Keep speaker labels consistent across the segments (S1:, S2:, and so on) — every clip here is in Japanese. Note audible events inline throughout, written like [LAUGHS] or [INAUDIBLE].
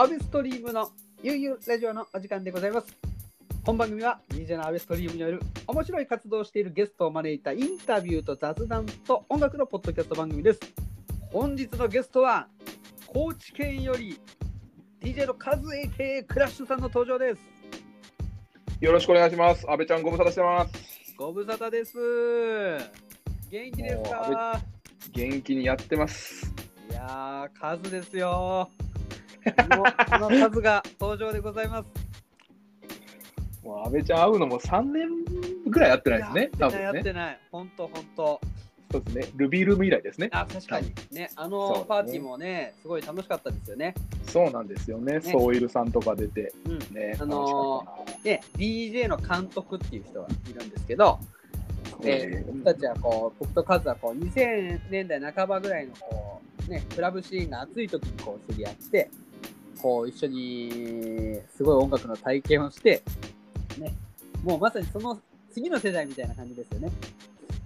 S1: アベストリームのゆうゆうラジオのお時間でございます。本番組は DJ のアベストリームによる面白い活動をしているゲストを招いたインタビューと雑談と音楽のポッドキャスト番組です。本日のゲストは高知県より DJ のカズ AK クラッシュさんの登場です。
S2: よろしくお願いします。安倍ちゃんご無沙汰してます。
S1: ご無沙汰です。元気です
S2: もう
S1: か
S2: 元気にやってます。
S1: いやー、カズですよ。このこのカズが登場でございます。
S2: もう安倍ちゃん会うのも3年ぐらい会ってないですね。多分ね。
S1: ってない。ほんと、ほんと。
S2: そうですね。ルビールーム以来ですね。
S1: あ、確かに。ね、あの、パーティーもね、すごい楽しかったですよね。
S2: そうなんですよね。ソイルさんとか出て。
S1: うん。
S2: ね。
S1: あのね、DJ の監督っていう人がいるんですけど、で、僕たちはこう、僕とカズはこう、2000年代半ばぐらいのこう、ね、クラブシーンが熱い時にこう、知り合って、こう、一緒に、すごい音楽の体験をして、ね、もうまさにその次の世代みたいな感じですよね。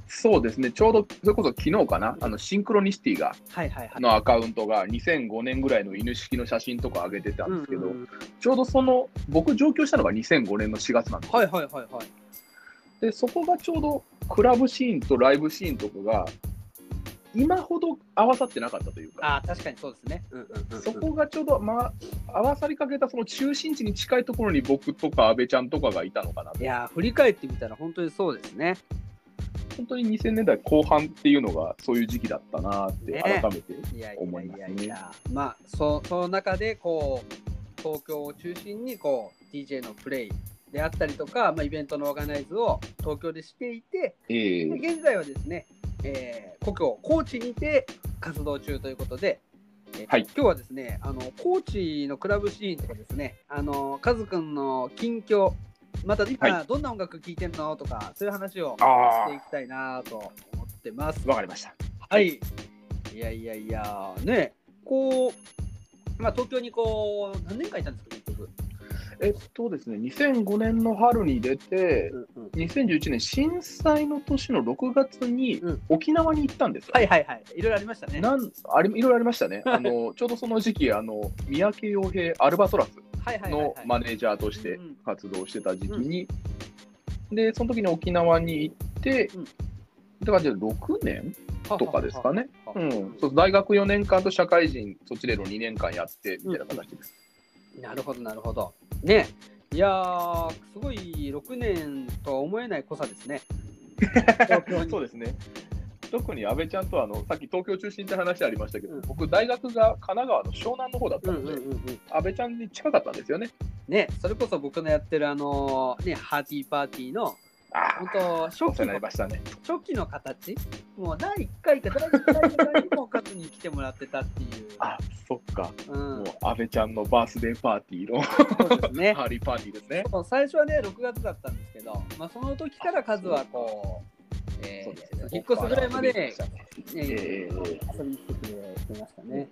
S2: そうですね。ちょうど、それこそ昨日かな、あの、シンクロニシティが、
S1: はいはいはい。
S2: のアカウントが2005年ぐらいの犬式の写真とか上げてたんですけど、
S1: うんうんうん
S2: ちょうどその、僕上京したのが2005年の4月なんですよ
S1: はいはいはいはい。
S2: で、そこがちょうどクラブシーンとライブシーンとかが、今ほど合わさってなかったというか、
S1: ああ、確かにそうですね。うんうんうんうん。
S2: そこがちょうど、まあ、合わさりかけたその中心地に近いところに僕とか安倍ちゃんとかがいたのかなと。
S1: いやー、振り返ってみたら本当にそうですね。
S2: 本当に2000年代後半っていうのがそういう時期だったなって
S1: ね。
S2: 改めて、
S1: いやい
S2: 思
S1: やい
S2: いますね。
S1: やいや、まあそその中でこう東京を中心にこう DJ のプレイであったりとか、まあ、イベントのオーガナイズを東京でしていて、
S2: え。
S1: で現在はですね、えー故郷高知にて活動中ということで、えー
S2: はい
S1: 今日はですねあの高知のクラブシーンとかですねあのカズくんの近況また今、
S2: は
S1: どんな音楽聴いてんのとかそういう話を
S2: あ
S1: していきたいなと思ってます
S2: ー、。わかりました。
S1: はい。いやいやいや、ね、こう、まあ、東京にこう、何年間いたんですか、結局？
S2: えっとですね、2005年の春に出て、
S1: うんうん、
S2: 2011年震災の年の6月に
S1: うん
S2: 沖縄に行ったんですよ。
S1: はいはいはい。いろいろありましたね。
S2: なんありいろいろありましたね。[LAUGHS] あのちょうどその時期、あの三宅洋平アルバトラスの
S1: はい。
S2: マネージャーとして
S1: うんうん
S2: 活動してた時期に、で、その時に沖縄に行って、
S1: うん
S2: だからじゃあ6年とかですかね。大学4年間と社会人、そっちでの2年間やってみたいな形です。
S1: なるほどなるほど。ね。いやー、すごい6年とは思えない濃さですね。[LAUGHS]
S2: そうですね。特に安倍ちゃんとはあのさっき東京中心って話ありましたけど、
S1: うん
S2: 僕、大学が神奈川の湘南の方だった
S1: うん
S2: ので、
S1: うんうんうん。
S2: 安倍ちゃんに近かったんですよね。
S1: ね、それこそ僕のやってるあのね、ハーティーパーティーの、
S2: あ
S1: 本当初期の
S2: りましたね。
S1: 初期の形？もう第1回か第1回ぐらいにもカズに来てもらってたっていう。
S2: あそっか、
S1: うん
S2: もう安倍ちゃんのバースデーパーティーの
S1: そうですね。[LAUGHS]
S2: ハーリーパーティーですね。
S1: 最初はね、6月だったんですけど、まあ、その時からカズはこう、えー引っ越すぐらいまで、ね
S2: ええ
S1: 遊びに来てくれてましたね。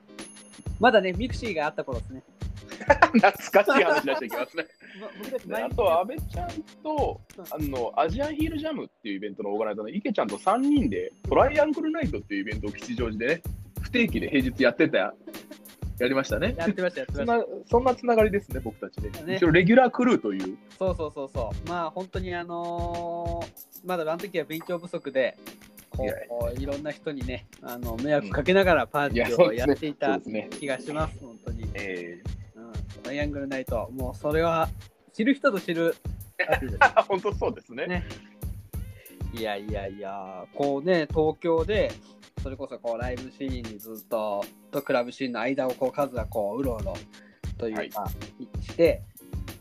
S1: まだね、 mixi があった頃ですね。[LAUGHS]
S2: 懐かしい話出していきますね。
S1: ま [LAUGHS] 僕たち
S2: で
S1: 毎日
S2: あとは安倍ちゃんとあのアジアンヒールジャムっていうイベントのオーガナイザーの池ちゃんと3人でトライアングルナイトっていうイベントを吉祥寺でね、不定期で平日やってた、やりましたね。
S1: やってました、やって
S2: そん
S1: ました。
S2: なそんなつながりですね、僕たちね。
S1: ね
S2: 一応レギュラークルーという。
S1: そうそうそうそう。まあ本当にあのーまだあの時は勉強不足で、こういろんな人にね、あの迷惑かけながらパーティーをやっていた気がします、本当に。
S2: え
S1: うん、トライアングルナイト、もうそれは知る人ぞ知る [LAUGHS]
S2: 本当そうですね。
S1: ねいやいやいや、こうね、東京で、それこそこうライブシーンにずっと、とクラブシーンの間をこう数がこううろうろというか、して、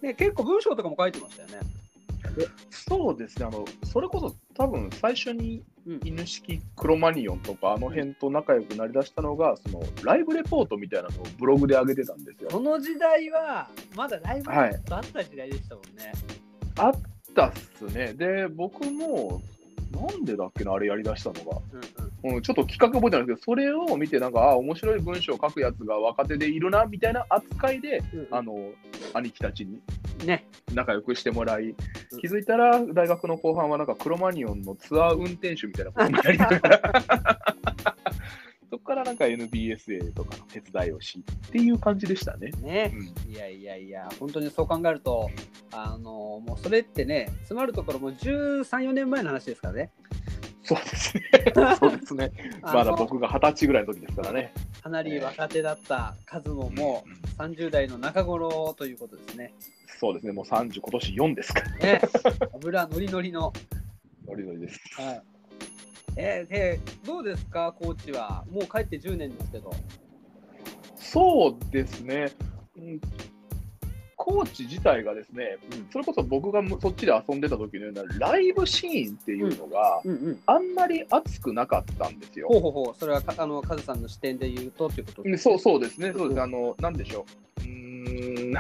S1: ね、結構文章とかも書いてましたよね。
S2: そうですね、あのそれこそ多分最初に
S1: うん
S2: 犬式クロマニオンとかあの辺と仲良くなりだしたのが、そのライブレポートみたいなのをブログで上げてたんですよ。
S1: その時代は、まだライブ
S2: はい
S1: あった時代でしたもんね。
S2: あったっすね。で、僕も、なんでだっけな、あれやりだしたのが。
S1: うんうん
S2: うん、ちょっと企画覚えてないんですけど、それを見て、なんか、あ面白い文章を書くやつが若手でいるな、みたいな扱いで、
S1: うん
S2: あの、兄貴たちに
S1: ね。
S2: 仲良くしてもらい
S1: うん、
S2: 気づいたら、大学の後半はなんか、クロマニオンのツアー運転手みたいなことになりながら、[LAUGHS] そこからなんか NBSA とかの手伝いをしっていう感じでしたね。
S1: ね
S2: う。ん、
S1: いやいやいや、本当にそう考えると、あのもうそれってね、詰まるところもう13、4年前の話ですからね。
S2: そうですね。[LAUGHS] そうですね。まだ僕が二十歳ぐらいの時ですからね。
S1: かなり若手だった数もも
S2: うん
S1: う30代の中頃ということですね。
S2: そうですね。もう30、今年4ですから。
S1: ね油ノリノリの。
S2: ノリノリです。
S1: はいえーで、どうですか、コーチは。もう帰って10年ですけど。
S2: そうですね。うんコーチ自体がですね、
S1: うん
S2: それこそ僕がそっちで遊んでた時のようなライブシーンっていうのが。あんまり熱くなかったんですよ。
S1: ほうほうほう、それはかあのカズさんの視点で言うとということ
S2: うんそうそうですね、そうです。あの、なんでしょう。うーん、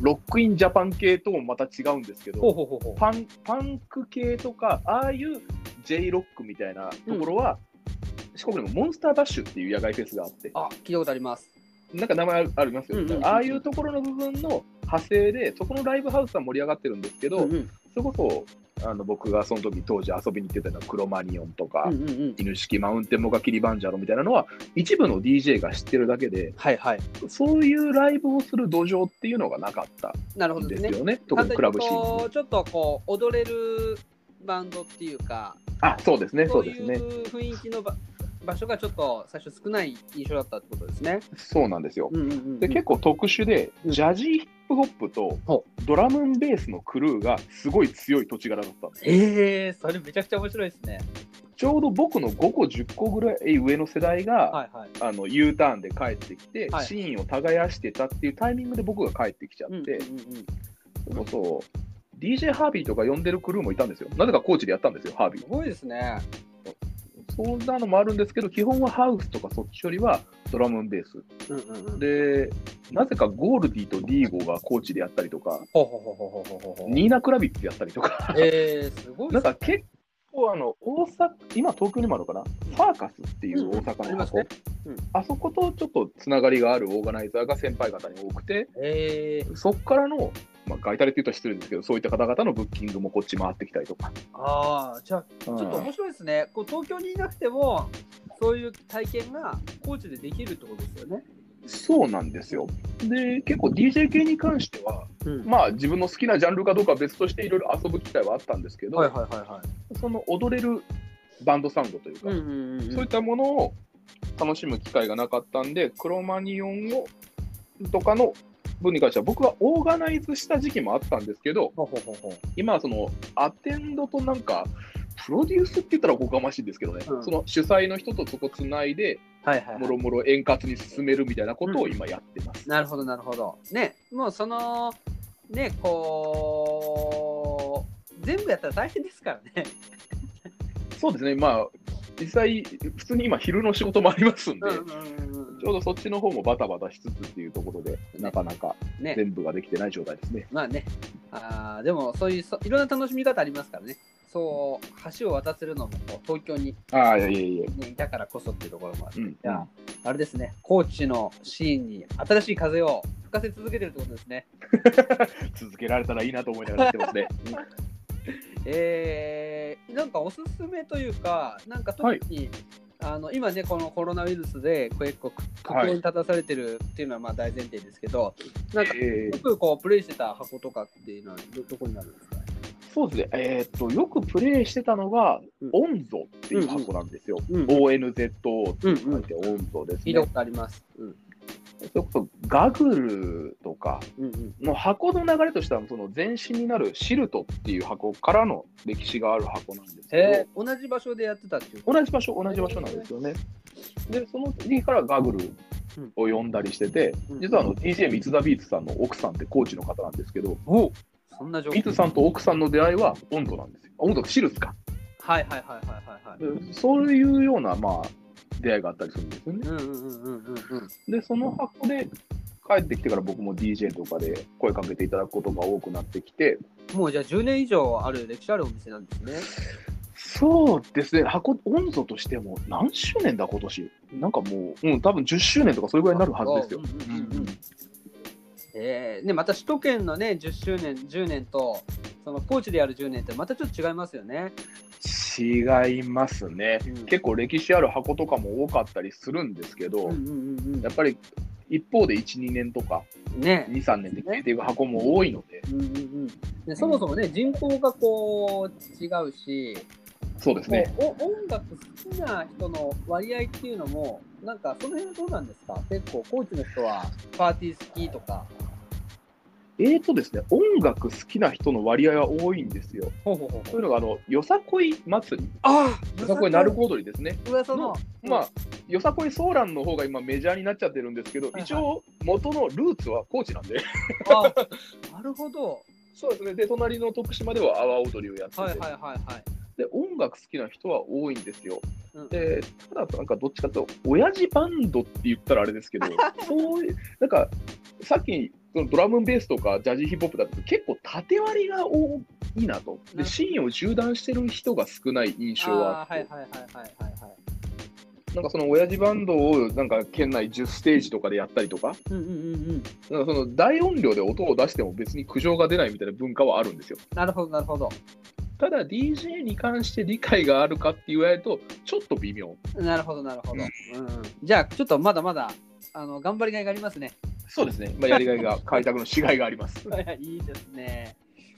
S2: ロックインジャパン系ともまた違うんですけど、
S1: ほうほうほうほう。
S2: パンパンク系とか、ああいう J ロックみたいなところは、四国にもモンスターバッシュっていう野外フェスがあって、
S1: あ、聞いたことあります。
S2: なんか名前ありますよ、
S1: うんうんうん
S2: ああいうところの部分の派生で、そこのライブハウスは盛り上がってるんですけど、
S1: うんうん。
S2: それこそあの僕がその時当時遊びに行ってたのはクロマニオンとか、
S1: うんうんうん。
S2: 犬式マウンテンモカキリバンジャロみたいなのは、一部の DJ が知ってるだけで、
S1: はいはい。
S2: そういうライブをする土壌っていうのがなかった
S1: なるほどですね。
S2: んですよね、特にクラブシーンに。
S1: ちょっとこう踊れるバンドっていうか、
S2: あ、そうですね、
S1: そ
S2: ううですね。
S1: う雰囲気のば場所がちょっと最初少ない印象だったってことですね。
S2: そうなんですよ。
S1: うんうんうん
S2: で結構特殊で、
S1: うん
S2: ジャジーヒップホップと
S1: ほ
S2: ドラムンベースのクルーがすごい強い土地柄だったんです。
S1: えー、それめちゃくちゃ面白いですね。
S2: ちょうど僕の5個、10個ぐらい上の世代が、
S1: はいはい。
S2: あの U ターンで帰ってきて、
S1: はい
S2: シーンを耕してたっていうタイミングで僕が帰ってきちゃって、
S1: うんうんうん
S2: それこそ DJ ハービーとか呼んでるクルーもいたんですよ。なぜかコーチでやったんですよ、ハービー
S1: す。ごいですね。
S2: そんなのもあるんですけど、基本はハウスとかそっちよりはドラムベース。で、なぜかゴールディとディーゴがコーチでやったりとか、ニーナ・クラビッツやったりとか、
S1: えー、すごい
S2: なんか結構あの、大阪、今東京にもあるのかな、ファーカスっていう大
S1: うん。あ
S2: 阪の箱、
S1: りますね。うん。
S2: あそことちょっとつながりがあるオーガナイザーが先輩方に多くて、
S1: え。ー、
S2: そこからの、まあ、ガイタレって言うと失礼ですけど、そういった方々のブッキングもこっち回ってきたりとか。
S1: ああ、じゃあ、ち
S2: うん。
S1: ょっと面白いですね。こう東京にいなくても、そういう体験が高知でできるってことですよね。
S2: そうなんですよ。で、結構 DJ 系に関しては、
S1: うん
S2: まあ自分の好きなジャンルかどうかは別としていろいろ遊ぶ機会はあったんですけど、
S1: はいはいはいは
S2: その踊れるバンドサウンドというか、
S1: い。うんうんうん。
S2: そういったものを楽しむ機会がなかったんで、クロマニオンをとかの分に関しては、僕はオーガナイズした時期もあったんですけど、
S1: ほうほうほ。
S2: 今はそのアテンドとなんか、プロデュースって言ったらおこがましいんですけどね、
S1: うん
S2: その主催の人とそこつないで、
S1: はいはい、はい。
S2: もろもろ円滑に進めるみたいなことを今やってます。
S1: なるほどなるほど。ね、もうその、ね、こう、全部やったら大変ですからね。[LAUGHS]
S2: そうですね、まあ、実際、普通に今、昼の仕事もありますんで、
S1: うんうんうん
S2: ちょうどそっちの方もバタバタしつつっていうところで、なかなか
S1: うん。ね、
S2: 全部ができてない状態ですね。
S1: まあね、あーでもそういうそいろんな楽しみ方ありますからね。そう、橋を渡せるのも東京に、
S2: ああ、いやいやいや。
S1: ね、いたからこそっていうところもある。
S2: うん、
S1: じゃあ、あれですね、高知のシーンに新しい風を吹かせ続けてるってことですね。[LAUGHS]
S2: 続けられたらいいなと思いながらやってますね。[LAUGHS]
S1: えー、なんかおすすめというか、なんか特に、あの今ね、このコロナウイルスで結構苦境に立たされてるっていうのはまあ大前提ですけど、なんか
S2: えー
S1: よくこうプレイしてた箱とかっていうのはどどこになるんですか？
S2: そうですね、えーっと、よくプレイしてたのが、
S1: うん。
S2: オンゾっていう箱なんですよ。
S1: うん
S2: ONZO って
S1: うん。
S2: 書いて、オンゾですね。
S1: 聞いたこ。とあります。うん。
S2: それこそガグルとか
S1: うんうん。
S2: の箱の流れとしては、その前身になるシルトっていう箱からの歴史がある箱なんですけど、
S1: 同じ場所でやってたっていう
S2: 同じ場所、同じ場所なんですよね。で、その次からガグルを呼んだりしてて、
S1: うん。
S2: 実はあの DJ 三ツ田ビーツさんの奥さんってコーチの方なんですけど、
S1: おそんな状況
S2: ビーツさんと奥さんの出会いは温度なんですよ。温度シルスか。
S1: はいはいはいはいはいはい。
S2: でそういうような、まあ、出会いがあったりするんですよね。
S1: うんうんうんうんうんうん。
S2: で、その箱で帰ってきてから僕も DJ とかで声かけていただくことが多くなってきて、
S1: もうじゃあ10年以上ある歴史あるお店なんですね。
S2: そうですね、箱、温度としても何周年だ、今年？なんかもう、うん、多分10周年とかそれぐらいになるはずですよ。
S1: うんうんうんうんえー、ねまた首都圏のね10周年10年とその高知でやる10年ってまたちょっと違いますよね。
S2: 違いますね、
S1: うん
S2: 結構歴史ある箱とかも多かったりするんですけど、
S1: うんうんうん
S2: やっぱり一方で1、2年とか
S1: うん。ね。
S2: 2、3年で消えていく箱も多いので、
S1: うんうんうん。でそもそもね、人口がこう違うし、
S2: そうですね。
S1: 音楽好きな人の割合っていうのも、なんかその辺はどうなんですか？結構、コーチの人はパーティー好きとか。
S2: えーとですね、音楽好きな人の割合は多いんですよ。
S1: ほうほうほう
S2: そういうのが、あの、よさこい祭り、
S1: あ
S2: よさこい鳴子踊りですね。
S1: 噂の。
S2: まあ、よさこいソーランの方が今メジャーになっちゃってるんですけど、
S1: はいはい
S2: 一応元のルーツは高知なんで。
S1: あ、なるほど。
S2: そうですね。で、隣の徳島では阿波踊りをやってて、
S1: はいはいはいはい。
S2: で、音楽好きな人は多いんですよ。
S1: うん
S2: で、ただ、なんかどっちかというと、親父バンドって言ったらあれですけど、[LAUGHS] そういう、なんか、さっき、そのドラムンベースとかジャジーヒップホップだと結構縦割りが多いなと。で、シーンを縦断してる人が少ない印象はあって、
S1: あーはいはいはいはいはいはい。
S2: なんかその親父バンドをなんか県内10ステージとかでやったりとか、
S1: うんうんうんうん。
S2: その大音量で音を出しても別に苦情が出ないみたいな文化はあるんですよ。
S1: なるほどなるほど。
S2: ただ DJ に関して理解があるかって言われると、ちょっと微妙。
S1: なるほどなるほど。うんうん、じゃあ、ちょっとまだまだ、あの、頑張りがいがありますね。
S2: そうですね。まあ、やりがいが、[LAUGHS] 開拓のしがいがあります。
S1: いいですね。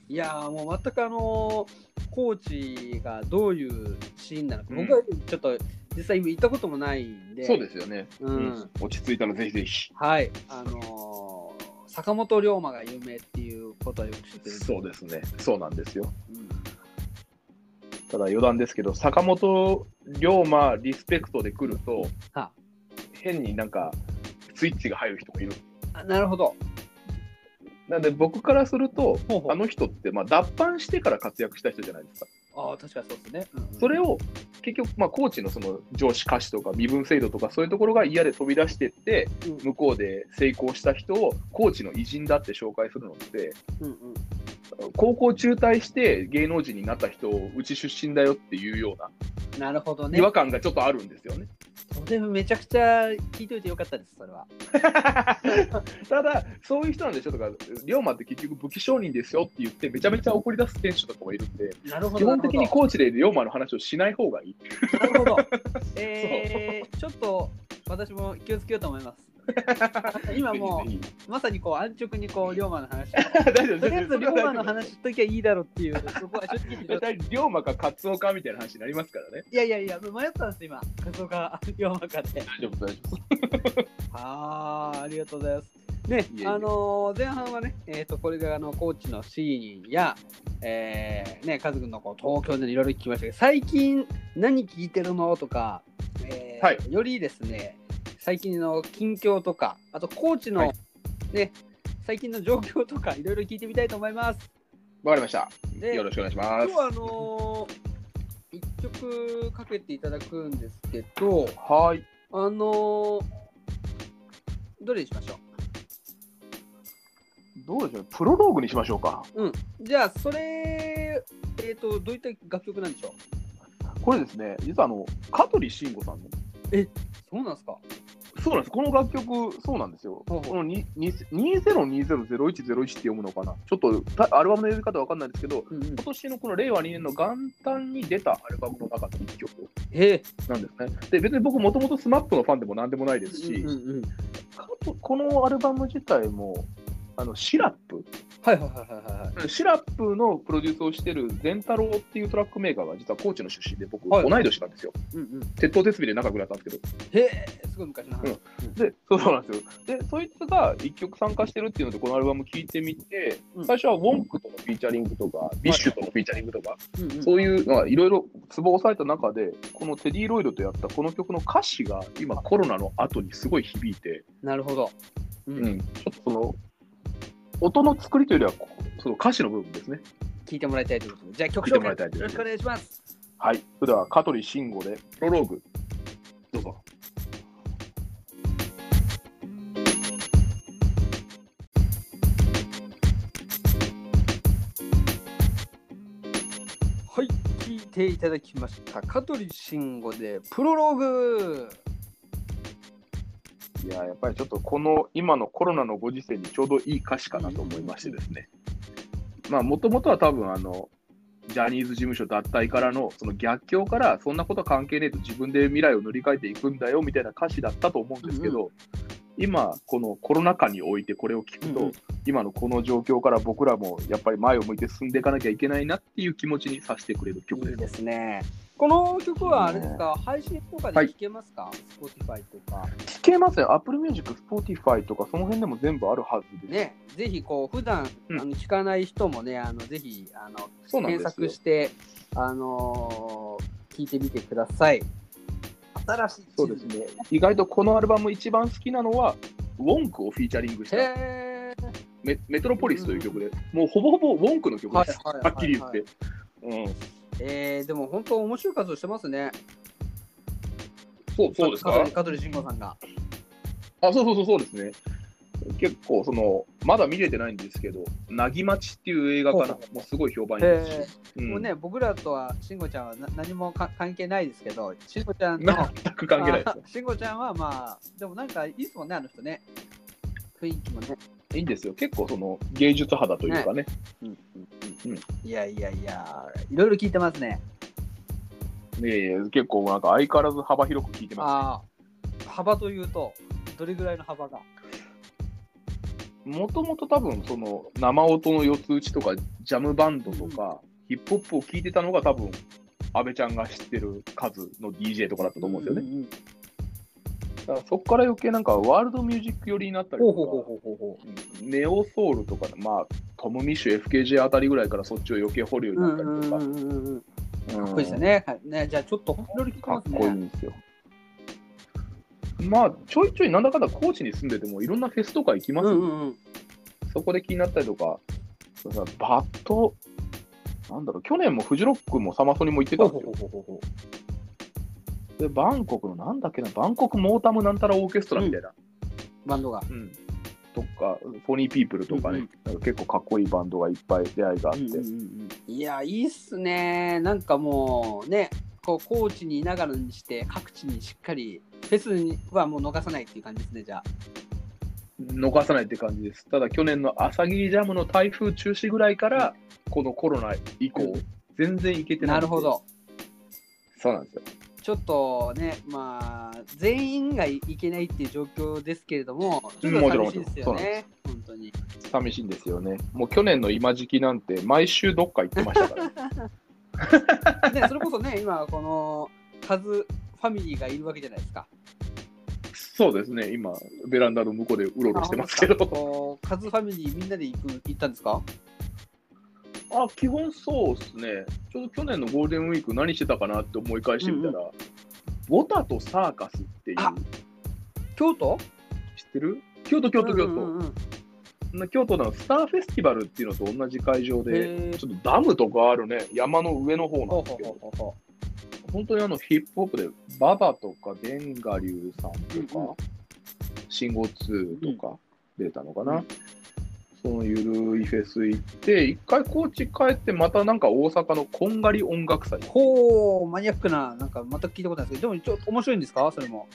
S1: いやーもう全くあのコーチがどういうシーンなのか、
S2: うん
S1: 僕はちょっと実際今行ったこともないんで、
S2: そうですよね。
S1: うん
S2: 落ち着いたらぜひぜひ。
S1: はい、あのー坂本龍馬が有名っていうことはよく知ってるん
S2: そうですね。そうなんですよ。
S1: うん
S2: ただ余談ですけど、坂本龍馬リスペクトで来ると
S1: は、
S2: 変になんかスイッチが入る人がいる。
S1: あなるほど。
S2: なんで僕からすると、
S1: ほうほう
S2: あの人ってまあ脱藩してから活躍した人じゃないですか。
S1: ああ、確かにそうですね。うんうん
S2: それを結局、まあ、コーチのその上司歌手とか身分制度とかそういうところが嫌で飛び出してって、
S1: うん
S2: 向こうで成功した人をコーチの偉人だって紹介するのって、
S1: うんうん
S2: 高校中退して芸能人になった人をうち出身だよっていうような
S1: なるほどね
S2: 違。和感がちょっとあるんですよね。
S1: それめちゃくちゃ聞いといてよかったです、それは。[LAUGHS]
S2: ただ、そういう人なんでしょとか、龍馬って結局武器商人ですよって言って、めちゃめちゃ怒り出す選手とかもいるんで、
S1: なるほど。
S2: 基本的にコーチで龍馬の話をしない方がいい。
S1: なるほど。[LAUGHS] えー、ちょっと私も気をつけようと思います。[LAUGHS] 今もうまさにこう安直にこう龍馬の話 [LAUGHS] とりあえず龍馬の話しときゃいいだろうっていう、そこは正直言ってちょっと
S2: 大体龍馬かカツオかみたいな話になりますからね。
S1: いやいやいや、迷ったんです、今。カツオか龍馬かで。
S2: 大丈夫、大丈夫。
S1: あー、ありがとうございます。ね、あのー前半はね、えっ、と、これがあのコーチのシーンや、えー、ね、カズ君のこう東京でいろいろ聞きましたけど、最近何聞いてるのとか、えー
S2: はい
S1: よりですね、最近の近況とか、あとコーチの、
S2: はい
S1: ね、最近の状況とか、いろいろ聞いてみたいと思います。
S2: わかりました。
S1: で、
S2: よろしくお願いします
S1: 今日。はあのー一曲かけていただくんですけど、
S2: はい。
S1: あのーどれにしましょ
S2: どうでしょうプロローグにしましょうか。
S1: ううん。じゃあ、それ、えっ、と、どういった楽曲なんでしょう？
S2: これですね、実はあの、香取慎吾さんの、
S1: そうなんですか？
S2: そうなんです。この楽曲、そうなんですよ。このにに2020-0101って読むのかなちょっとたアルバムの読み方わかんないですけど、
S1: うんうん。
S2: 今年のこの令和2年の元旦に出たアルバムの中の一曲
S1: へえ。
S2: なんですね。で、別に僕もともと SMAP のファンでもなんでもないですし、
S1: うんうんうん。
S2: このアルバム自体も、あの SIRUP、
S1: はいはいはいはいはい。
S2: SIRUP のプロデュースをしてる善太郎っていうトラックメーカーが実は高知の出身で、僕、
S1: はい
S2: 同い年なんですよ。
S1: うんうん。
S2: 徹頭徹尾で仲良くなったんですけど。
S1: へえ、すごい昔の話。
S2: で、そうそうなんですよ。で、そいつが一曲参加してるっていうので、このアルバム聴いてみて、
S1: うん
S2: 最初は WONK とのフィーチャリングとか、 BiSH とのフィーチャリングとか、
S1: うんうん
S2: そういうのがいろいろツボを押さえた中で、この TeddyLoid とやったこの曲の歌詞が今コロナの後にすごい響いて、
S1: なるほど。う
S2: うんん、ちょっとその、音の作りというよりは、その歌詞の部分ですね。
S1: 聞いてもらいたいということで。じゃあ曲紹介よろしくお願いします。
S2: はい。それでは、香取慎吾で、プロローグ、どうぞ。
S1: はい、聞いていただきました。香取慎吾でプロローグ。
S2: いや、やっぱりちょっとこの今のコロナのご時世にちょうどいい歌詞かなと思いましてですね。まあ、もともとは多分、あの、ジャニーズ事務所脱退からのその逆境からそんなことは関係ねえと自分で未来を塗り替えていくんだよみたいな歌詞だったと思うんですけど、今、このコロナ禍においてこれを聞くと、
S1: うん
S2: 今のこの状況から僕らもやっぱり前を向いて進んでいかなきゃいけないなっていう気持ちにさせてくれる曲です。
S1: いいですね。この曲はあれですか、配信とかで聴けますか、?Spotify とか。
S2: 聞けますね。Apple Music、Spotify とかその辺でも全部あるはずです。
S1: ね、ぜひこう普段、
S2: うん
S1: あの聞かない人もね、あのぜひあの検索して、あのー聞いてみてください。新しい
S2: そうですね。意外とこのアルバム一番好きなのは、ウォンクをフィーチャリングした
S1: へ
S2: メメトロポリスという曲で、もうほぼほぼウォンクの曲です。
S1: はいはいはいはい
S2: はっきり言って。うん、
S1: ーえー、でも本当面白い活動してますね。
S2: そうそうですか？
S1: 香取慎吾さんが。
S2: あ、そうそうそうそうですね。結構、その、まだ見れてないんですけど、なぎまちっていう映画かな
S1: ほう、
S2: もうすごい評判いいです
S1: へ
S2: し、うん
S1: もうね、僕らとは慎吾ちゃんはな何もか関係ないですけど、慎吾ちゃんの
S2: 全く関係ないです
S1: あ慎吾ちゃんはまあ、でもなんかいいっすもんね、あの人ね。雰囲気もね。
S2: よ。いいんですよ。結構、その、芸術肌というかね。
S1: うんうん
S2: うん
S1: いやいやいや、いろいろ聞いてますね。
S2: ねえ結構、なんか相変わらず幅広く聞いてま
S1: ああ、幅というと、どれぐらいの幅が？
S2: す。もともと多分、その、生音の四つ打ちとか、ジャムバンドとか、ヒップホップを聞いてたのが多分、安倍ちゃんが知ってる数の DJ とかだったと思うんですよね。
S1: ね。
S2: だからそこから余計なんかワールドミュージック寄りになったりとか、ネオソウルとか、まあ、トム・ミッシュ、FKJ あたりぐらいからそっちを余計掘るよう
S1: う。
S2: になったりとか、
S1: かっこいいですよね。はいねじゃあちょっといろいろ聞いて
S2: かっ。こいいんですよ。まあ、ちょいちょいなんだかんだ高知に住んでてもいろんなフェスとか行きますよ、
S1: うんうんうん。
S2: そこで気になったりとか、そうさバット、なんだろう、去年もフジロックもサマソニも行ってたんですよ。
S1: ほうほうほ
S2: で、バンコクのなんだっけな、バンコクモータムなんたらオーケストラみたいな。
S1: うバンドが。
S2: うん。とか、フォニーピープルとかね、
S1: うん
S2: なんか結構かっこいいバンドがいっぱい出会いがあって、
S1: うんうんうん。いや、いいっすね。なんかもうね、こう高知にいながらにして、各地にしっかり、フェスにはもう逃さないっていう感じですね、じゃあ。
S2: 逃さないって感じです。ただ去年の朝霧ジャムの台風中止ぐらいから、このコロナ以降、
S1: うん
S2: 全然行けてない
S1: なるほ。ど。
S2: そうなんですよ。
S1: ちょっとね、まあ、全員がいけないっていう状況ですけれども、ちょっと寂しいですよね、本当に。
S2: 寂しいんですよね。もう去年の今時期なんて、毎週どっか行ってましたから、
S1: ね、[LAUGHS] [LAUGHS] それこそね、今、この、カズファミリーがいるわけじゃないですか。
S2: そうですね、今、ベランダの向こうでうろうろしてますけど、
S1: カズファミリーみんなで行く行ったんですか？
S2: あ基本そうですね、ちょうど去年のゴールデンウィーク、何してたかなって思い返してみたら、ウォタとサーカスっていう、
S1: あ京都？
S2: 知ってる？京都、京都、京都。
S1: うんうんうん
S2: 京都のスターフェスティバルっていうのと同じ会場で、ちょっとダムとかあるね、山の上の方なんですけど、
S1: ほうほ
S2: 本当にあのヒップホップで、ババとかデンガリュウさんとか、信号2とか出たのかな、
S1: うん。
S2: そのゆるいフェス行って、一回高知帰って、またなんか大阪のこんがり音楽祭。
S1: ほうマニアックな、なんか全く聞いたことないですけど、でもちょっと面白いんですか？それも。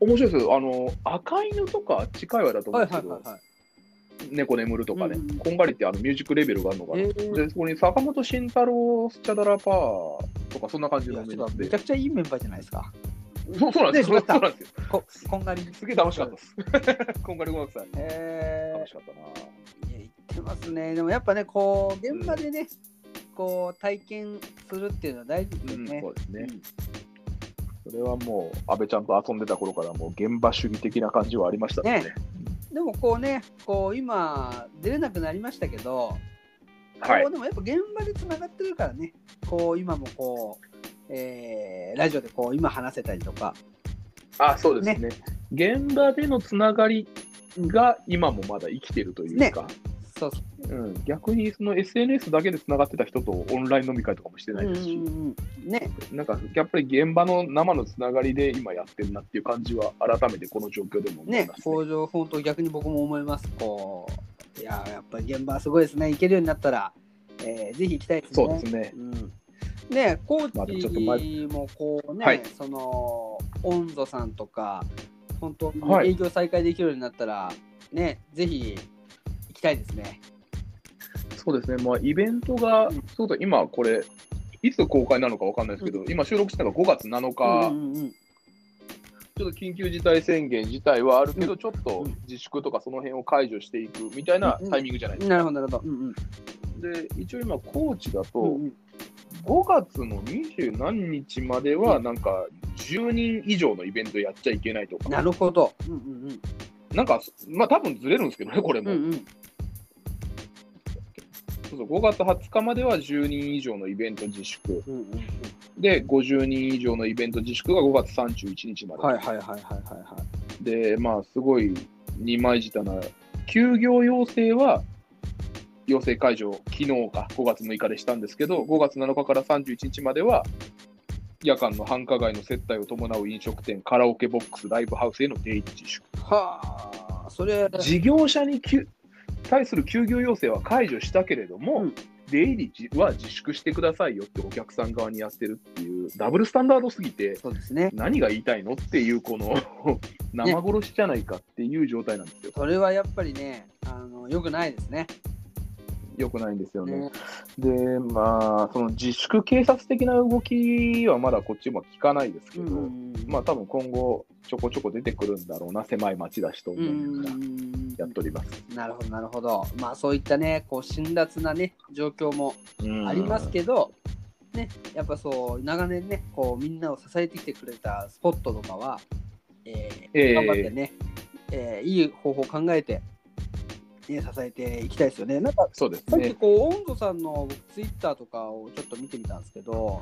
S2: 面白いです。よ。あの、赤犬とかあっち界隈だと思う
S1: はい
S2: んですけど、
S1: はいはいはい。
S2: 猫眠るとかね、
S1: うんうん
S2: こんがりってあのミュージックレベルがあるのかな。
S1: へー
S2: で、そこに坂本慎太郎スチャダラパーとか、そんな感じのメニューで
S1: めちゃ。くちゃいいメンバーじゃないですか。
S2: そうそうなんですよ。
S1: ね
S2: そうなんですよ。
S1: ここんがり。
S2: すげえ楽しかったです。[LAUGHS] こんがり音楽祭。
S1: へ
S2: 楽しかったな。
S1: ーいや、言ってますね。でもやっぱね、こう、現場でね、こう、体験するっていうのは大事です
S2: うん。そうですね。それはもう、安倍ちゃんと遊んでた頃から、もう現場主義的な感じはありましたね。
S1: ねでもこうね、こう今、出れなくなりましたけど、
S2: はい。
S1: こうでもやっぱ現場でつながってるからね、こう今もこう、えーラジオでこう今話せたりとか、
S2: あ、そうですね。現場でのつながりが今もまだ生きてるというか、
S1: そうそう。
S2: うん、逆にその SNS だけでつながってた人とオンライン飲み会とかもしてないですし、
S1: うんうんうん。ね、
S2: なんかやっぱり現場の生のつながりで今やってるなっていう感じは改めてこの状況でも思い
S1: ね
S2: ま、す、
S1: 工場、本当逆に僕も思います。こう、いや、やっぱり現場はすごいですね。行けるようになったら、えーぜひ行きたいですね。
S2: そうですね。
S1: うん。ね、高
S2: まあでも
S1: こうね、
S2: はい。
S1: その、温度さんとか、本当営業再開できるようになったら、ね、ぜひ行きたいですね。
S2: そうですね、まあ、イベントが、
S1: うん。
S2: そうだ、今これ、いつ公開なのかわかんないですけど、今収録したのが5月7日、
S1: うんうんうん
S2: ちょっと緊急事態宣言自体はあるけど、
S1: うん
S2: ちょっと自粛とかその辺を解除していくみたいなタイミングじゃないです
S1: なるほど、なるほど。うんうん
S2: か。で、一応今、高知だと、
S1: うん。うん
S2: 5月の20何日までは、なんか、10人以上のイベントやっちゃいけないとか、
S1: なるほど。うんうん。
S2: なんか、まあ多分ずれるんですけどね、これも。
S1: うんうんうん
S2: そうそう5月20日までは10人以上のイベント自粛。
S1: うんうんうん
S2: で、50人以上のイベント自粛が5月31日まで。
S1: はいはいはいはいはいはい。
S2: で、まあ、すごい二枚舌な、休業要請は、要請解除、昨日か、5月6日でしたんですけど、5月7日から31日までは、夜間の繁華街の接待を伴う飲食店、カラオケボックス、ライブハウスへの出入り自粛。
S1: はあ、それ、
S2: 事業者にきゅ対する休業要請は解除したけれども、
S1: うん
S2: 出入りは自粛してくださいよってお客さん側にやってるっていう、ダブルスタンダードすぎて、
S1: そうですね。
S2: 何が言いたいのっていう、この生殺しじゃないかっていう状態なんですよ。
S1: それはやっぱりね、あの、よくないですね。
S2: よくないんですよね。
S1: ね
S2: で、まあ、その自粛警察的な動きはまだこっちも聞かないですけど、
S1: うん
S2: まあ多分今後ちょこちょこ出てくるんだろうな、狭い町だしと
S1: う
S2: 思いながら
S1: ん
S2: やっております。
S1: なるほど、なるほど。まあ、そういったね、こう、辛辣なね、状況もありますけど、ね、やっぱそう、長年ね、こう、みんなを支えてきてくれたスポットとかは、えー
S2: ええ
S1: 頑張ってね、えーいい方法を考えて、ね、支えていきたいですよね。なんか、
S2: そうです
S1: さっき
S2: ね。
S1: こう、温度さんのツイッターとかをちょっと見てみたんですけど、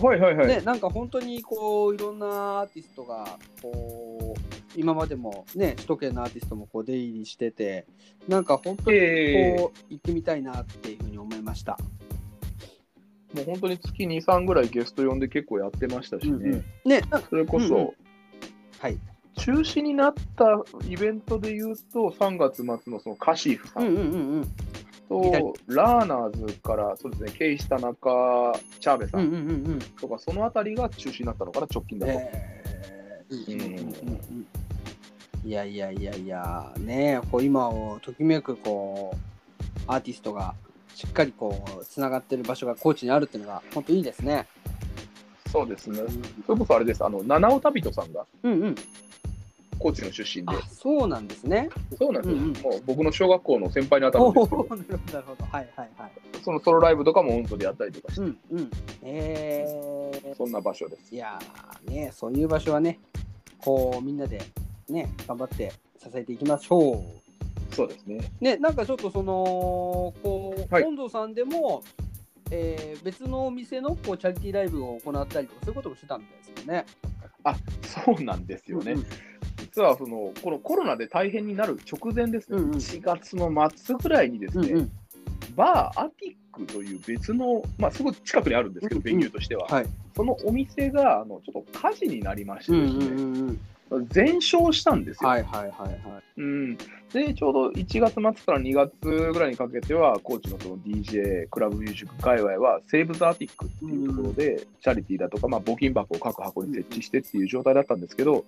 S2: はいはいはい。
S1: ね、なんか本当にこういろんなアーティストがこう今までもね首都圏のアーティストもこう出入りしててなんか本当に
S2: え
S1: こう行ってみたいなっていうふうに思いました。
S2: もう本当に月2、3ぐらいゲスト呼んで結構やってましたしね。
S1: うんうん。ね
S2: それこそ、
S1: うんうん。はい。
S2: 中止になったイベントで言うと、3月末のそのカシーフさ
S1: うんうんんうん。
S2: と、ラーナーズから、そうですね、ケイシタナカ、チャーベさ
S1: うんうんんうんうん。
S2: とか、そのあたりが中止になったのかな、直近だと。
S1: えーうん。うんうん
S2: うん
S1: うんいやいやいやいやねこう今をときめくこうアーティストがしっかりこうつながってる場所が高知にあるっていうのが本当いいですね。
S2: そうですね。それこそあれです、あの、七尾旅人さんが
S1: うんうん。
S2: 高知の出身で
S1: あ、そうなんですね。
S2: そうなんですよ、
S1: うんうん
S2: もう僕の小学校の先輩に当たるんですけど、
S1: ーなるほどなるほど。はいはいはい。
S2: そのソロライブとかも音頭でやったりとかして、
S1: うんうん。えー、
S2: そんな場所です。
S1: いやーね、そういう場所はね、こうみんなでね、頑張って支えていきましょう。
S2: そうですね。
S1: ね、なんかちょっとその、こう、
S2: はい
S1: 本堂さんでも、えー別のお店のこうチャリティーライブを行ったりとか、そういうこともしてたみたいですよね。
S2: そうなんですよね。
S1: うんうん
S2: 実はそのこのコロナで大変になる直前ですね、
S1: うんうん
S2: 1月の末ぐらいにですね、
S1: うんうん
S2: バーアティックという別の、まあ、すぐ近くにあるんですけど、
S1: うんうん
S2: ベニューとしては、
S1: はい。
S2: そのお店があのちょっと火事になりまして
S1: うん
S2: ですね、
S1: うんうんうん。
S2: 全焼したんですよ、
S1: はいはいはいはい。
S2: うん。で、ちょうど1月末から2月ぐらいにかけては、高知のその DJ、クラブミュージック界隈は、セーブ・ザ・アティックっていうところで、チャリティーだとか、まあ、募金箱を各箱に設置してっていう状態だったんですけど、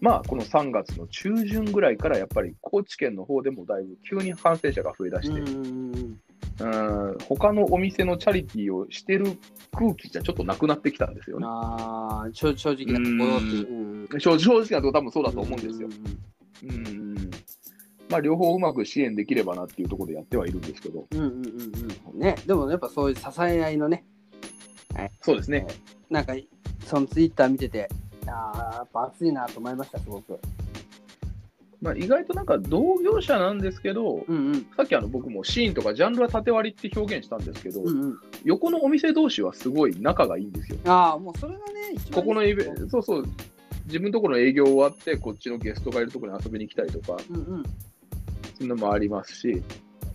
S2: まあ、この3月の中旬ぐらいから、やっぱり高知県の方でもだいぶ急に感染者が増えだして、
S1: うんうん
S2: 他のお店のチャリティーをしてる空気じゃちょっとなくなってきたんですよね。
S1: ああ、正正直なところって
S2: 正正直なところ多分そうだと思うんですよ。
S1: うんうん
S2: うん。まあ、両方うまく支援できればなっていうところでやってはいるんですけど、
S1: うんうんうんうん。ね、でもやっぱそういう支え合いのね、
S2: そうですね。
S1: なんかそのツイッター見てて、ああ、やっぱ熱いなと思いました、すごく。
S2: まあ、意外となんか同業者なんですけど、
S1: うんうん。
S2: さっきあの僕もシーンとかジャンルは縦割りって表現したんですけど、
S1: うんうん、
S2: 横のお店同士はすごい仲がいいんですよ。
S1: ああ、もうそれがね、
S2: ここのイベそうそう、自分のところの営業終わって、こっちのゲストがいるところに遊びに来たりとか、
S1: うんうん。
S2: そんなのもありますし、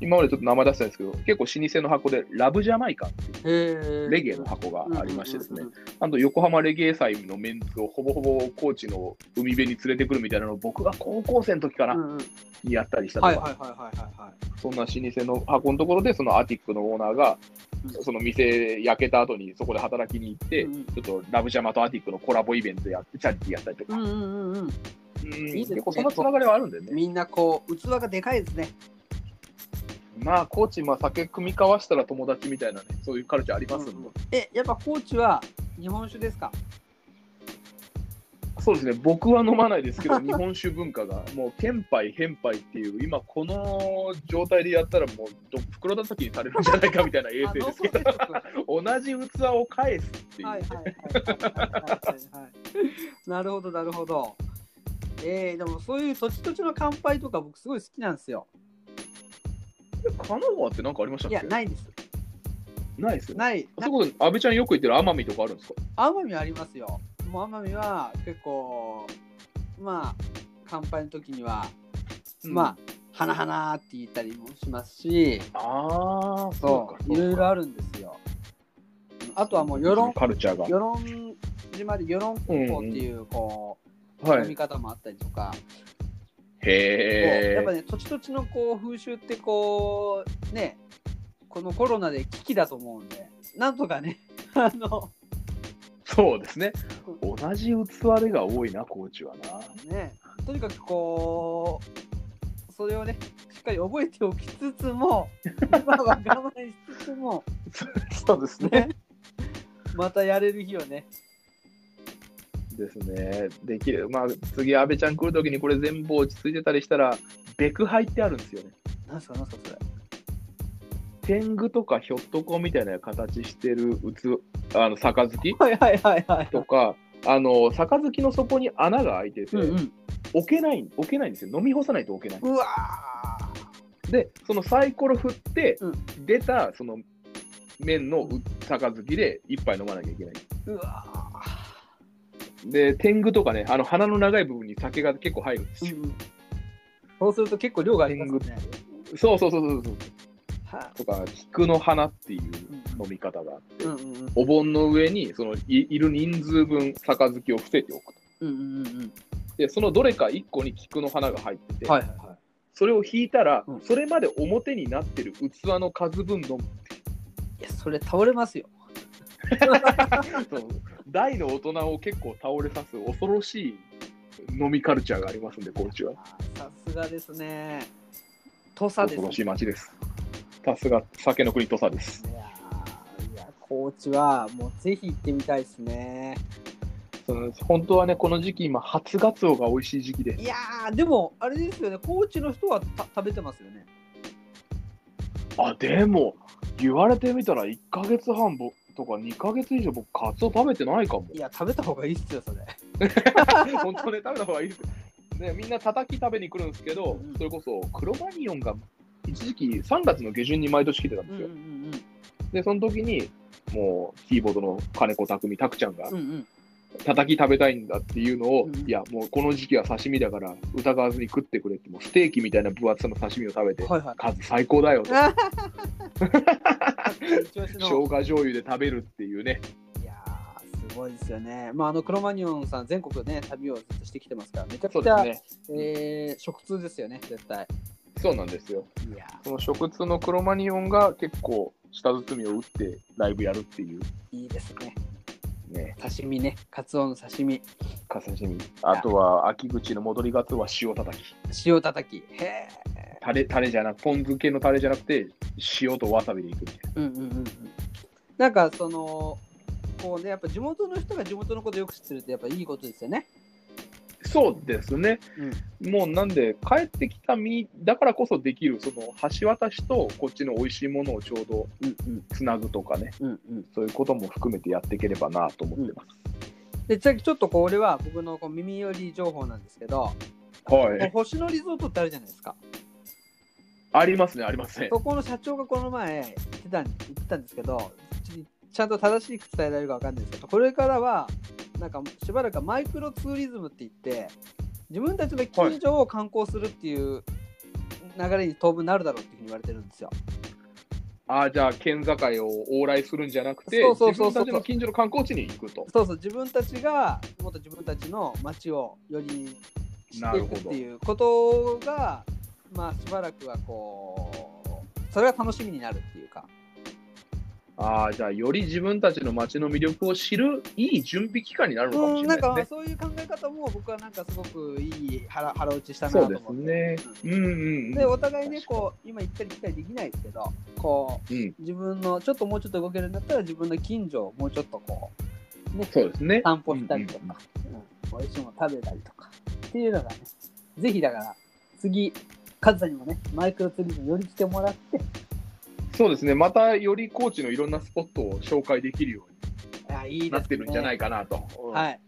S2: 今までちょっと名前出したんですけど、結構老舗の箱でラブジャマイカっていう。レゲエの箱がありましてですねあと横浜レゲエ祭のメンツをほぼほぼ高知の海辺に連れてくるみたいなのを僕が高校生の時かな、
S1: うんうん。
S2: にやったりしたとか。そんな老舗の箱のところで、そのアティックのオーナーが
S1: う、ん
S2: その店焼けた後にそこで働きに行って、
S1: うんうん
S2: ちょっとラブジャマとアティックのコラボイベントやって、チャリティーやったりとか、
S1: うんうんうんうん。
S2: うん
S1: いいですね
S2: 結構そんなつながりはあるんでね。
S1: みんなこう、器がでかいですね。
S2: まあ、高知、まあ、酒組み交わしたら友達みたいなね、そういうカルチャーありますんで。
S1: え、やっぱ高知は日本酒ですか？
S2: そうですね、僕は飲まないですけど、日本酒文化が、もう、憲杯、返杯っていう、今、この状態でやったら、もうど、袋叩きにされるんじゃないかみたいな衛
S1: あ
S2: 星ですけど、同じ器を返すっていう。
S1: なるほどなるほど。えー、でもそういう土地土地の乾杯とか僕すごい好きなんですよ。
S2: 神奈川って何かありましたっけ？
S1: いや、ないです。
S2: ないですよね。
S1: ない。
S2: あそこで、安倍ちゃんよく言ってる奄美とかあるんですか？
S1: 奄美ありますよ。もう奄美は結構、まあ、乾杯の時には、まあ、花々って言ったりもしますし、
S2: ああ、
S1: そう、いろいろあるんですよ。あとはもう、与論、
S2: カルチャーが。
S1: 与論島で与論高校っていう、こう、飲み
S2: はい。
S1: 方もあったりとか、
S2: へえ。
S1: やっぱね、土地土地のこう風習ってこう、ね、このコロナで危機だと思うんで、なんとかね、[LAUGHS] あの、
S2: そうですね。同じ器でが多いな、高知はな。
S1: ね、とにかくこう、それをね、しっかり覚えておきつつも、[LAUGHS] 今は我慢しつつも、
S2: そうです
S1: ね、またやれる日をね、
S2: ですね。できる。まあ、次、安倍ちゃん来るときにこれ全部落ち着いてたりしたら、ベクハイってあるんですよね。
S1: なんすか、なんすか、それ。
S2: 天狗とかひょっとこみたいな形してる器、あの、杯？
S1: はいはいはいはい。
S2: とか、あの、杯の底に穴が開いてて、
S1: うんうん、
S2: 置けない、置けないんですよ。飲み干さないと置けない。
S1: うわ
S2: で、そのサイコロ振って
S1: う、
S2: 出た、その、麺の杯で一杯飲まなきゃいけない。
S1: ーうわ
S2: で、天狗とかね、あの鼻の長い部分に酒が結構入るんですよ。
S1: ーうんそうすると結構量がありますね。
S2: そうそうそうそうそう。
S1: は
S2: とか、菊の花っていう
S1: うん
S2: 飲み方があって、
S1: うんうんうん
S2: お盆の上にそのいいる人数分杯を伏せておくと。
S1: うんうんうんうん
S2: で、そのどれか1個に菊の花が入ってて、
S1: はいはいはい。
S2: それを引いたら、
S1: うん
S2: それまで表になってる器の数分飲む。
S1: いや、それ倒れますよ。[LAUGHS]
S2: その大の大人を結構倒れさす恐ろしい飲みカルチャーがありますんで、高知は。
S1: さすがですね。土佐です
S2: 恐ろしい街です。さすが酒の国土佐です。
S1: いやーいや、高知はもうぜひ行ってみたいですね。
S2: その本当はね、この時期、今、初ガツオが美味しい時期で
S1: い、やー、でも、あれですよね、高知の人はた食べてますよね。
S2: あ、でも、言われてみたら、1ヶ月半ぼとか2ヶ月以上、僕、カツオ食べてないかも
S1: い。や、食べた方がいいっすよ、それ。[LAUGHS]
S2: 本当ね、食べた方がいいです。ね、みんな叩き食べに来るんですけど
S1: うん、
S2: それこそ、クロマニオンが一時期3月の下旬に毎年来てたんですよ。
S1: ん
S2: で、その時に、もう、キーボードの金子匠、拓ちゃんが
S1: うん。う、んうん。
S2: 叩き食べたいんだっていうのを、
S1: うん
S2: いや、もうこの時期は刺身だから、疑わずに食ってくれって、もうステーキみたいな分厚さの刺身を食べて、
S1: はいはい。
S2: 数最高だよと。[LAUGHS] 生姜醤油で食べるっていうね。
S1: いやーすごいですよね。まあ、あのクロマニオンさん、全国ね、旅をずっとしてきてますから、めちゃくちゃ、
S2: ね。
S1: えー食通ですよね、絶対。
S2: そうなんですよ。
S1: いや
S2: その食通のクロマニオンが結構、舌包みを打ってライブやるっていう
S1: ーいいですね。
S2: ね、
S1: 刺身ね、カツオの刺身、
S2: か刺身。あとは、秋口の戻りガツオは塩叩き。
S1: 塩叩き。へえ。
S2: タレ、タレじゃなく、ポン酢系のタレじゃなくて、塩とわさびでいくみたいな。
S1: うんうんうんうん。なんか、その、こうね、やっぱ地元の人が地元のことよく知ってるって、やっぱいいことですよね。
S2: そうですね。もうなんで、帰ってきた身だからこそできる、その橋渡しとこっちの美味しいものをちょうど
S1: うんうん
S2: つなぐとかね、
S1: うんうん。
S2: そういうことも含めてやっていければなと思ってます。
S1: で、さっきちょっとこれは僕のこう耳寄り情報なんですけど、
S2: はい。
S1: 星野リゾートってあるじゃないですか。
S2: ありますね、ありますね。
S1: そこの社長がこの前言ってたん言ってたんですけど、ちちゃんと正しく伝えられるかわかんないですけど、これからは、なんかしばらくはマイクロツーリズムって言って、自分たちの近所を観光するっていう流れに当分なるだろうっていうふうに言われてるんですよ。
S2: ああ、じゃあ、県境を往来するんじゃなくて、
S1: そうそうそうそう
S2: 自分たちの近所の観光地に行くと。
S1: そうそう、自分たちがもっと自分たちの街をより知っていくっていうことが、まあしばらくはこう、それが楽しみになるっていうか。
S2: ああ、じゃあ、より自分たちの街の魅力を知るいい準備期間になるのかもし
S1: うん、
S2: れないですね。
S1: なんかそういう考え方も僕はなんかすごくいい腹腹打ちしたな
S2: そうです
S1: と思って。
S2: ね。うんうんうん。
S1: でお互いねこう今行ったり来たりできないですけどこう
S2: うん、
S1: 自分のちょっともうちょっと動けるんだったら自分の近所をもうちょっとこうね
S2: そうですね。
S1: 散歩したりと
S2: うん
S1: か、うん美味しいもの食べたりとかっていうのがねぜひだから次カズさんにもねマイクロツーリズムより来てもらって
S2: そうですね。またより高知のいろんなスポットを紹介できるようになってるんじゃないかなと。
S1: はい。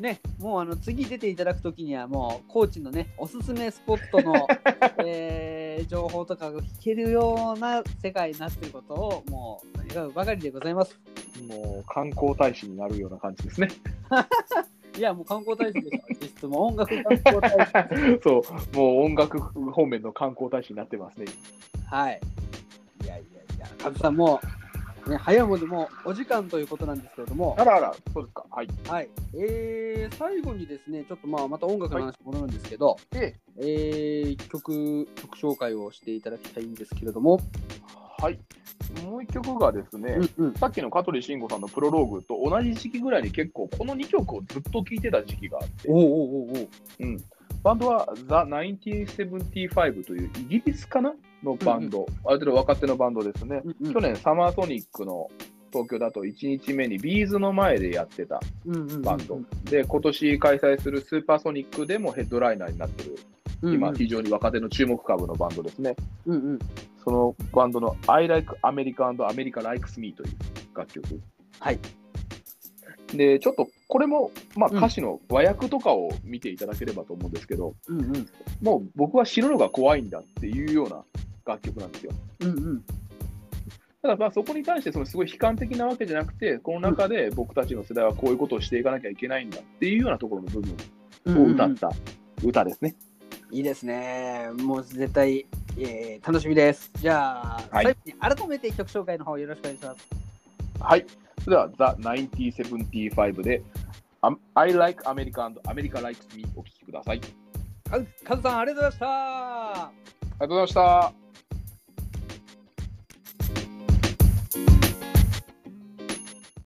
S1: ね、もうあの次出ていただくときにはもう高知のねおすすめスポットの、[LAUGHS] えー情報とかが聞けるような世界になっていることをもう願うばかりでございます。
S2: もう観光大使になるような感じですね。[LAUGHS]
S1: いやもう観光大使でしょ。実質もう音楽観光大使。[LAUGHS]
S2: そう、もう音楽方面の観光大使になってますね。
S1: はい。カズさんもう、ね、早いもんでもうお時間ということなんですけれども、
S2: あらあら、そうですか。はい。
S1: はい。えー、最後にですね、ちょっとまあまた音楽の話に戻るんですけど、
S2: え
S1: えー、曲、曲紹介をしていただきたいんですけれども、
S2: はい。もう一曲がですね、
S1: うんうん。
S2: さっきの香取慎吾さんのプロローグと同じ時期ぐらいに結構この2曲をずっと聴いてた時期があって、
S1: おうおうおうおう
S2: うん、バンドは The1975 というイギリスかなのバンド、ある程度若手のバンドですね。
S1: うんうん
S2: 去年サマーソニックの東京だと1日目にビーズの前でやってた
S1: うんうんうん
S2: バンド、で今年開催するスーパーソニックでもヘッドライナーになってる、
S1: うんうん
S2: 今非常に若手の注目株のバンドですね。
S1: うんうん。
S2: そのバンドの I Like America and America Likes Me という楽曲。
S1: はい。
S2: で、ちょっとこれも、まあ、
S1: うん
S2: 歌詞の和訳とかを見ていただければと思うんですけど、
S1: うんうん。
S2: もう僕は死ぬのが怖いんだっていうような楽曲なんですよ。
S1: うんうん。
S2: ただまあそこに対してそのすごい悲観的なわけじゃなくて、この中で僕たちの世代はこういうことをしていかなきゃいけないんだっていうようなところの部分を歌った歌ですね。
S1: いいですね。もう絶対、えー楽しみです。じゃあ、
S2: はい
S1: 最後に改めて曲紹介の方よろしくお願いします。
S2: はい。それでは The1975 で I Like America and America Likes Me お聴きください。あり
S1: カズカズさん、ありがとうございました。
S2: がとうございました。